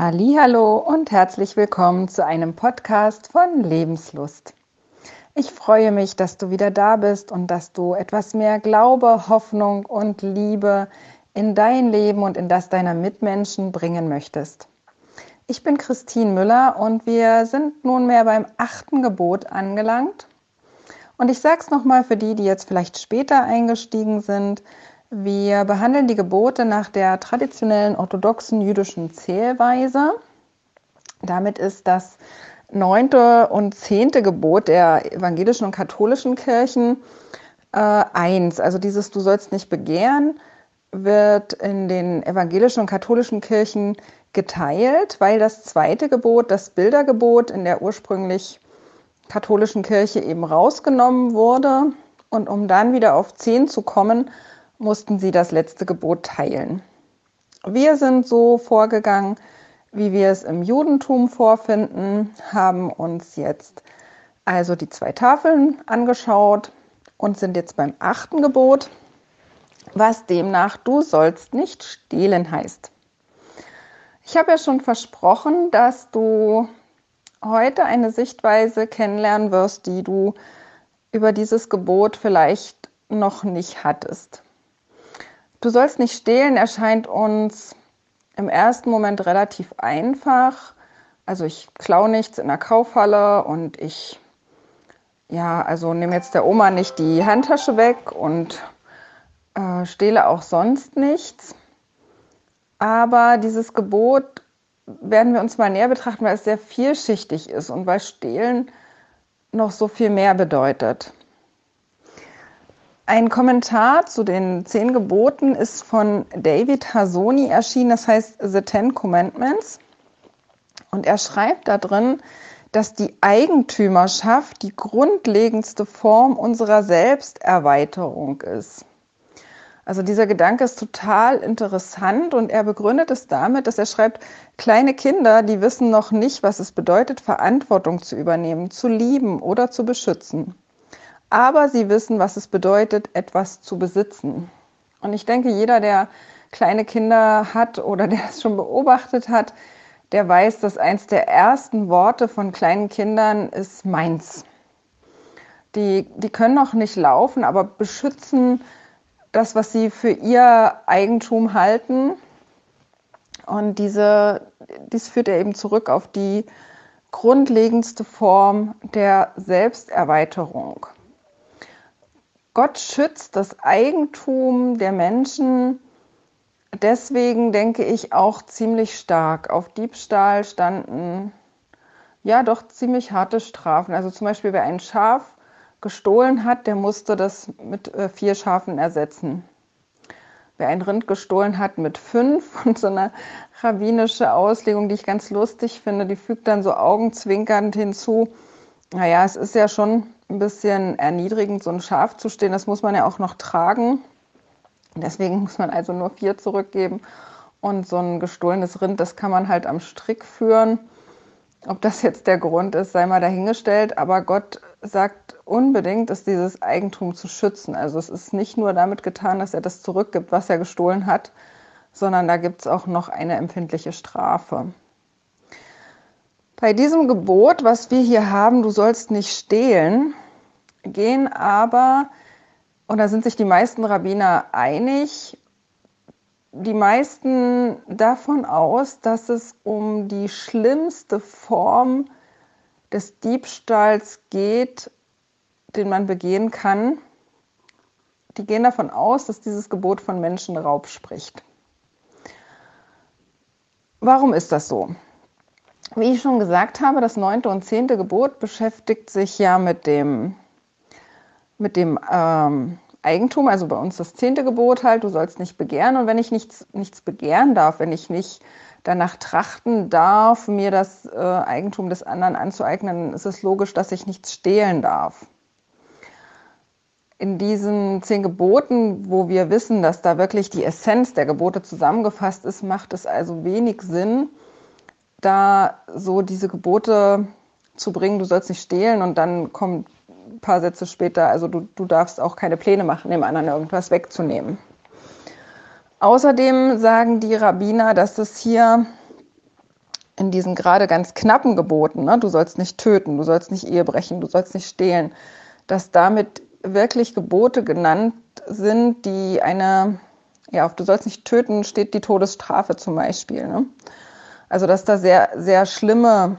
Hallo und herzlich willkommen zu einem Podcast von Lebenslust. Ich freue mich, dass du wieder da bist und dass du etwas mehr Glaube, Hoffnung und Liebe in dein Leben und in das deiner Mitmenschen bringen möchtest. Ich bin Christine Müller und wir sind nunmehr beim achten Gebot angelangt. Und ich sage es nochmal für die, die jetzt vielleicht später eingestiegen sind. Wir behandeln die Gebote nach der traditionellen orthodoxen jüdischen Zählweise. Damit ist das neunte und zehnte Gebot der evangelischen und katholischen Kirchen äh, eins. Also dieses Du sollst nicht begehren wird in den evangelischen und katholischen Kirchen geteilt, weil das zweite Gebot, das Bildergebot in der ursprünglich katholischen Kirche eben rausgenommen wurde. Und um dann wieder auf zehn zu kommen, mussten sie das letzte Gebot teilen. Wir sind so vorgegangen, wie wir es im Judentum vorfinden, haben uns jetzt also die zwei Tafeln angeschaut und sind jetzt beim achten Gebot, was demnach du sollst nicht stehlen heißt. Ich habe ja schon versprochen, dass du heute eine Sichtweise kennenlernen wirst, die du über dieses Gebot vielleicht noch nicht hattest. Du sollst nicht stehlen erscheint uns im ersten Moment relativ einfach. Also ich klaue nichts in der Kaufhalle und ich, ja, also nehme jetzt der Oma nicht die Handtasche weg und äh, stehle auch sonst nichts. Aber dieses Gebot werden wir uns mal näher betrachten, weil es sehr vielschichtig ist und weil Stehlen noch so viel mehr bedeutet. Ein Kommentar zu den zehn Geboten ist von David Hasoni erschienen, das heißt The Ten Commandments. Und er schreibt da drin, dass die Eigentümerschaft die grundlegendste Form unserer Selbsterweiterung ist. Also dieser Gedanke ist total interessant und er begründet es damit, dass er schreibt, kleine Kinder, die wissen noch nicht, was es bedeutet, Verantwortung zu übernehmen, zu lieben oder zu beschützen aber sie wissen, was es bedeutet, etwas zu besitzen. Und ich denke, jeder, der kleine Kinder hat oder der es schon beobachtet hat, der weiß, dass eins der ersten Worte von kleinen Kindern ist meins. Die, die können noch nicht laufen, aber beschützen das, was sie für ihr Eigentum halten. Und diese, dies führt er eben zurück auf die grundlegendste Form der Selbsterweiterung. Gott schützt das Eigentum der Menschen deswegen, denke ich, auch ziemlich stark. Auf Diebstahl standen ja doch ziemlich harte Strafen. Also zum Beispiel, wer ein Schaf gestohlen hat, der musste das mit äh, vier Schafen ersetzen. Wer ein Rind gestohlen hat, mit fünf. Und so eine rabbinische Auslegung, die ich ganz lustig finde, die fügt dann so augenzwinkernd hinzu. Naja, es ist ja schon ein bisschen erniedrigend, so ein Schaf zu stehen. Das muss man ja auch noch tragen. Deswegen muss man also nur vier zurückgeben. Und so ein gestohlenes Rind, das kann man halt am Strick führen. Ob das jetzt der Grund ist, sei mal dahingestellt. Aber Gott sagt unbedingt, ist dieses Eigentum zu schützen. Also es ist nicht nur damit getan, dass er das zurückgibt, was er gestohlen hat, sondern da gibt es auch noch eine empfindliche Strafe. Bei diesem Gebot, was wir hier haben, du sollst nicht stehlen, gehen aber, und da sind sich die meisten Rabbiner einig, die meisten davon aus, dass es um die schlimmste Form des Diebstahls geht, den man begehen kann. Die gehen davon aus, dass dieses Gebot von Menschenraub spricht. Warum ist das so? Wie ich schon gesagt habe, das neunte und zehnte Gebot beschäftigt sich ja mit dem, mit dem ähm, Eigentum, also bei uns das zehnte Gebot halt, du sollst nicht begehren. Und wenn ich nichts, nichts begehren darf, wenn ich nicht danach trachten darf, mir das äh, Eigentum des anderen anzueignen, ist es logisch, dass ich nichts stehlen darf. In diesen zehn Geboten, wo wir wissen, dass da wirklich die Essenz der Gebote zusammengefasst ist, macht es also wenig Sinn, da so diese Gebote zu bringen, du sollst nicht stehlen und dann kommt ein paar Sätze später, also du, du darfst auch keine Pläne machen, dem anderen irgendwas wegzunehmen. Außerdem sagen die Rabbiner, dass es hier in diesen gerade ganz knappen Geboten, ne, du sollst nicht töten, du sollst nicht Ehe brechen, du sollst nicht stehlen, dass damit wirklich Gebote genannt sind, die eine, ja, auf du sollst nicht töten, steht die Todesstrafe zum Beispiel. Ne? Also dass da sehr, sehr schlimme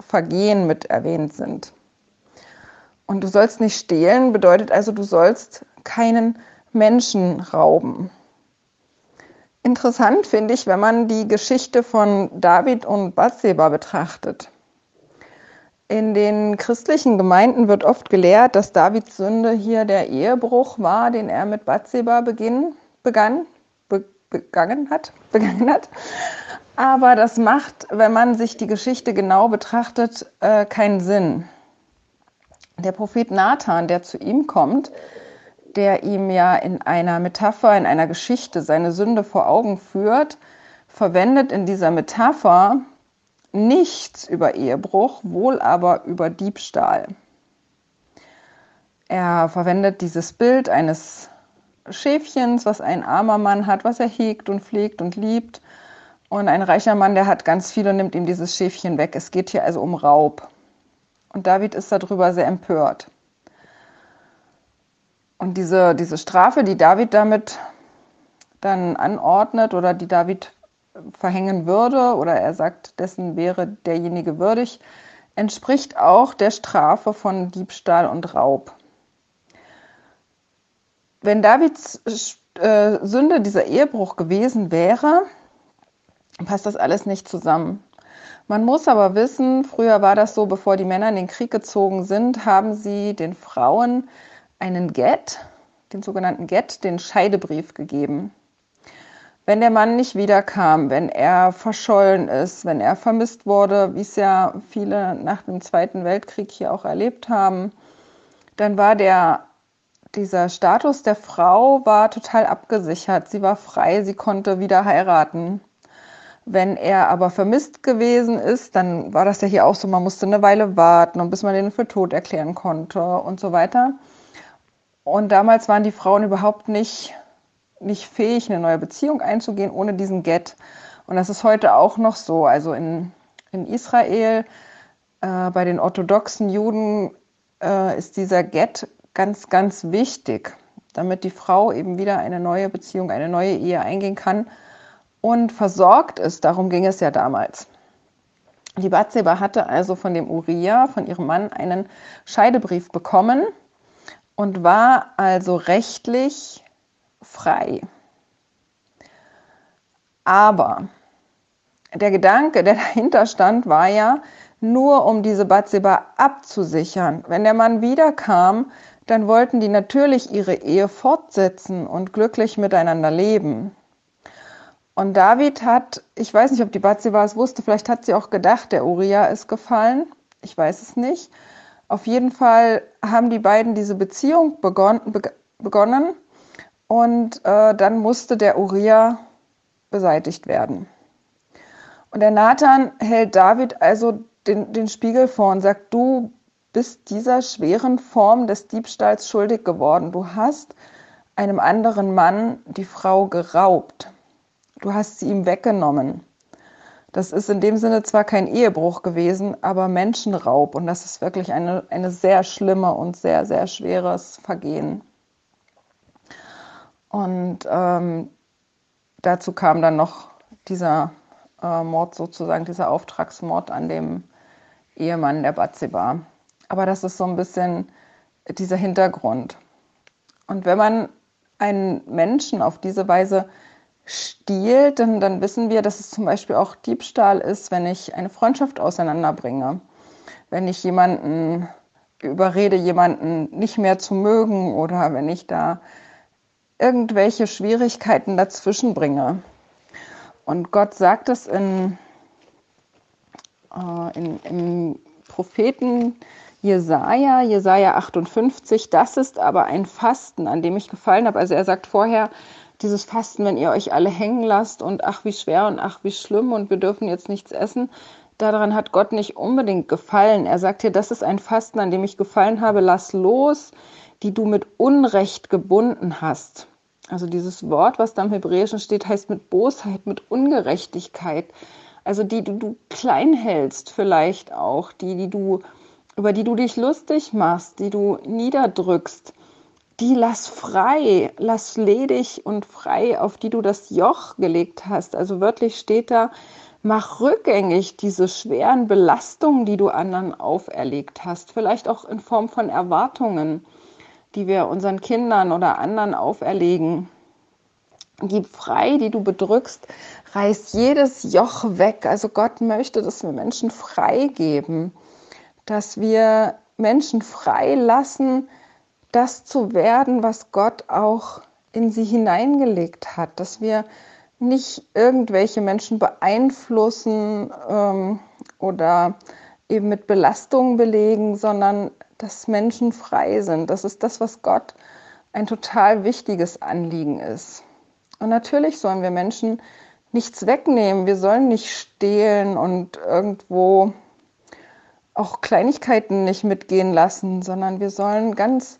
Vergehen mit erwähnt sind. Und du sollst nicht stehlen, bedeutet also, du sollst keinen Menschen rauben. Interessant finde ich, wenn man die Geschichte von David und Bathseba betrachtet. In den christlichen Gemeinden wird oft gelehrt, dass Davids Sünde hier der Ehebruch war, den er mit Bathseba begann, be, begangen hat, begangen hat. Aber das macht, wenn man sich die Geschichte genau betrachtet, äh, keinen Sinn. Der Prophet Nathan, der zu ihm kommt, der ihm ja in einer Metapher, in einer Geschichte seine Sünde vor Augen führt, verwendet in dieser Metapher nichts über Ehebruch, wohl aber über Diebstahl. Er verwendet dieses Bild eines Schäfchens, was ein armer Mann hat, was er hegt und pflegt und liebt. Und ein reicher Mann, der hat ganz viel und nimmt ihm dieses Schäfchen weg. Es geht hier also um Raub. Und David ist darüber sehr empört. Und diese, diese Strafe, die David damit dann anordnet oder die David verhängen würde oder er sagt, dessen wäre derjenige würdig, entspricht auch der Strafe von Diebstahl und Raub. Wenn Davids äh, Sünde dieser Ehebruch gewesen wäre, passt das alles nicht zusammen. Man muss aber wissen, früher war das so, bevor die Männer in den Krieg gezogen sind, haben sie den Frauen einen Get, den sogenannten Get, den Scheidebrief gegeben. Wenn der Mann nicht wiederkam, wenn er verschollen ist, wenn er vermisst wurde, wie es ja viele nach dem Zweiten Weltkrieg hier auch erlebt haben, dann war der, dieser Status der Frau war total abgesichert. Sie war frei, sie konnte wieder heiraten. Wenn er aber vermisst gewesen ist, dann war das ja hier auch so, man musste eine Weile warten und bis man den für tot erklären konnte und so weiter. Und damals waren die Frauen überhaupt nicht nicht fähig, eine neue Beziehung einzugehen ohne diesen Get. Und das ist heute auch noch so. Also in, in Israel, äh, bei den orthodoxen Juden, äh, ist dieser Get ganz, ganz wichtig, damit die Frau eben wieder eine neue Beziehung, eine neue Ehe eingehen kann und versorgt ist. Darum ging es ja damals. Die Bathseba hatte also von dem Uriah, von ihrem Mann, einen Scheidebrief bekommen und war also rechtlich frei. Aber der Gedanke, der dahinter stand, war ja, nur um diese Bathseba abzusichern. Wenn der Mann wiederkam, dann wollten die natürlich ihre Ehe fortsetzen und glücklich miteinander leben. Und David hat, ich weiß nicht, ob die Bathseba es wusste, vielleicht hat sie auch gedacht, der Uriah ist gefallen. Ich weiß es nicht. Auf jeden Fall haben die beiden diese Beziehung begonnen, begonnen und äh, dann musste der Uriah beseitigt werden. Und der Nathan hält David also den, den Spiegel vor und sagt, du bist dieser schweren Form des Diebstahls schuldig geworden. Du hast einem anderen Mann die Frau geraubt. Du hast sie ihm weggenommen. Das ist in dem Sinne zwar kein Ehebruch gewesen, aber Menschenraub. Und das ist wirklich eine, eine sehr schlimme und sehr, sehr schweres Vergehen. Und ähm, dazu kam dann noch dieser äh, Mord sozusagen, dieser Auftragsmord an dem Ehemann der Batseba. Aber das ist so ein bisschen dieser Hintergrund. Und wenn man einen Menschen auf diese Weise stiehlt, dann, dann wissen wir, dass es zum Beispiel auch Diebstahl ist, wenn ich eine Freundschaft auseinanderbringe. Wenn ich jemanden überrede, jemanden nicht mehr zu mögen oder wenn ich da irgendwelche Schwierigkeiten dazwischen bringe. Und Gott sagt es in, äh, in, im Propheten Jesaja, Jesaja 58, das ist aber ein Fasten, an dem ich gefallen habe. Also er sagt vorher, dieses Fasten, wenn ihr euch alle hängen lasst und ach wie schwer und ach wie schlimm und wir dürfen jetzt nichts essen, daran hat Gott nicht unbedingt gefallen. Er sagt hier, das ist ein Fasten, an dem ich gefallen habe, lass los, die du mit Unrecht gebunden hast. Also dieses Wort, was da im Hebräischen steht, heißt mit Bosheit, mit Ungerechtigkeit. Also die, die du klein hältst vielleicht auch, die, die du, über die du dich lustig machst, die du niederdrückst, die lass frei, lass ledig und frei, auf die du das Joch gelegt hast. Also wörtlich steht da, mach rückgängig diese schweren Belastungen, die du anderen auferlegt hast, vielleicht auch in Form von Erwartungen, die wir unseren Kindern oder anderen auferlegen. Gib frei, die du bedrückst, reiß jedes Joch weg. Also Gott möchte, dass wir Menschen frei geben, dass wir Menschen frei lassen, das zu werden, was Gott auch in sie hineingelegt hat, dass wir nicht irgendwelche Menschen beeinflussen ähm, oder eben mit Belastungen belegen, sondern dass Menschen frei sind. Das ist das, was Gott ein total wichtiges Anliegen ist. Und natürlich sollen wir Menschen nichts wegnehmen. Wir sollen nicht stehlen und irgendwo auch Kleinigkeiten nicht mitgehen lassen, sondern wir sollen ganz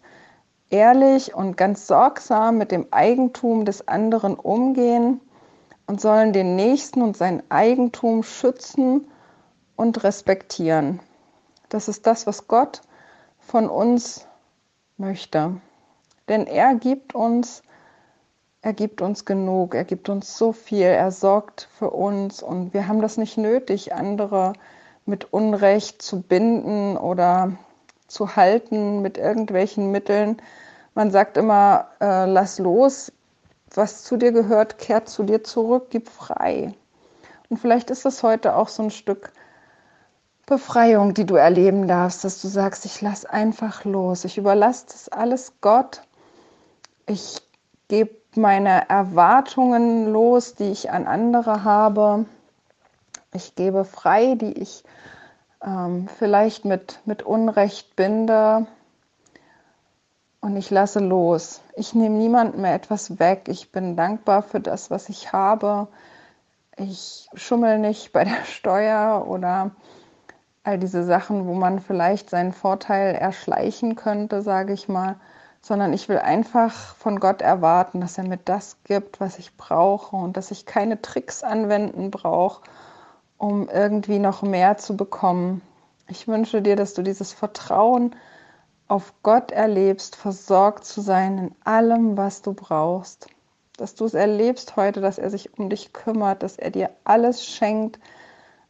ehrlich und ganz sorgsam mit dem Eigentum des anderen umgehen und sollen den Nächsten und sein Eigentum schützen und respektieren. Das ist das, was Gott von uns möchte. Denn er gibt uns, er gibt uns genug, er gibt uns so viel, er sorgt für uns und wir haben das nicht nötig, andere mit Unrecht zu binden oder zu halten mit irgendwelchen Mitteln. Man sagt immer, äh, lass los, was zu dir gehört, kehrt zu dir zurück, gib frei. Und vielleicht ist das heute auch so ein Stück Befreiung, die du erleben darfst, dass du sagst, ich lass einfach los, ich überlasse das alles Gott, ich gebe meine Erwartungen los, die ich an andere habe, ich gebe frei, die ich ähm, vielleicht mit, mit Unrecht binde und ich lasse los. Ich nehme niemandem mehr etwas weg. Ich bin dankbar für das, was ich habe. Ich schummel nicht bei der Steuer oder all diese Sachen, wo man vielleicht seinen Vorteil erschleichen könnte, sage ich mal, sondern ich will einfach von Gott erwarten, dass er mir das gibt, was ich brauche und dass ich keine Tricks anwenden brauche, um irgendwie noch mehr zu bekommen. Ich wünsche dir, dass du dieses Vertrauen auf Gott erlebst, versorgt zu sein in allem, was du brauchst. Dass du es erlebst heute, dass er sich um dich kümmert, dass er dir alles schenkt,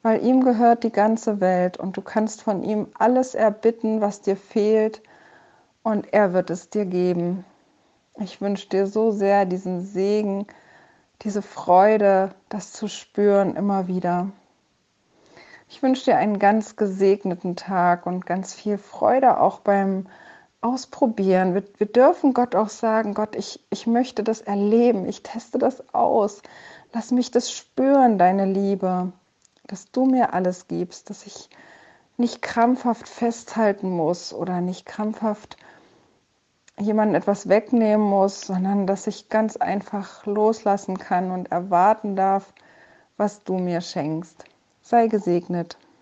weil ihm gehört die ganze Welt und du kannst von ihm alles erbitten, was dir fehlt und er wird es dir geben. Ich wünsche dir so sehr diesen Segen, diese Freude, das zu spüren immer wieder. Ich wünsche dir einen ganz gesegneten Tag und ganz viel Freude auch beim Ausprobieren. Wir, wir, dürfen Gott auch sagen, Gott, ich, ich möchte das erleben, ich teste das aus. Lass mich das spüren, deine Liebe, dass du mir alles gibst, dass ich nicht krampfhaft festhalten muss oder nicht krampfhaft jemanden etwas wegnehmen muss, sondern dass ich ganz einfach loslassen kann und erwarten darf, was du mir schenkst. Sei gesegnet.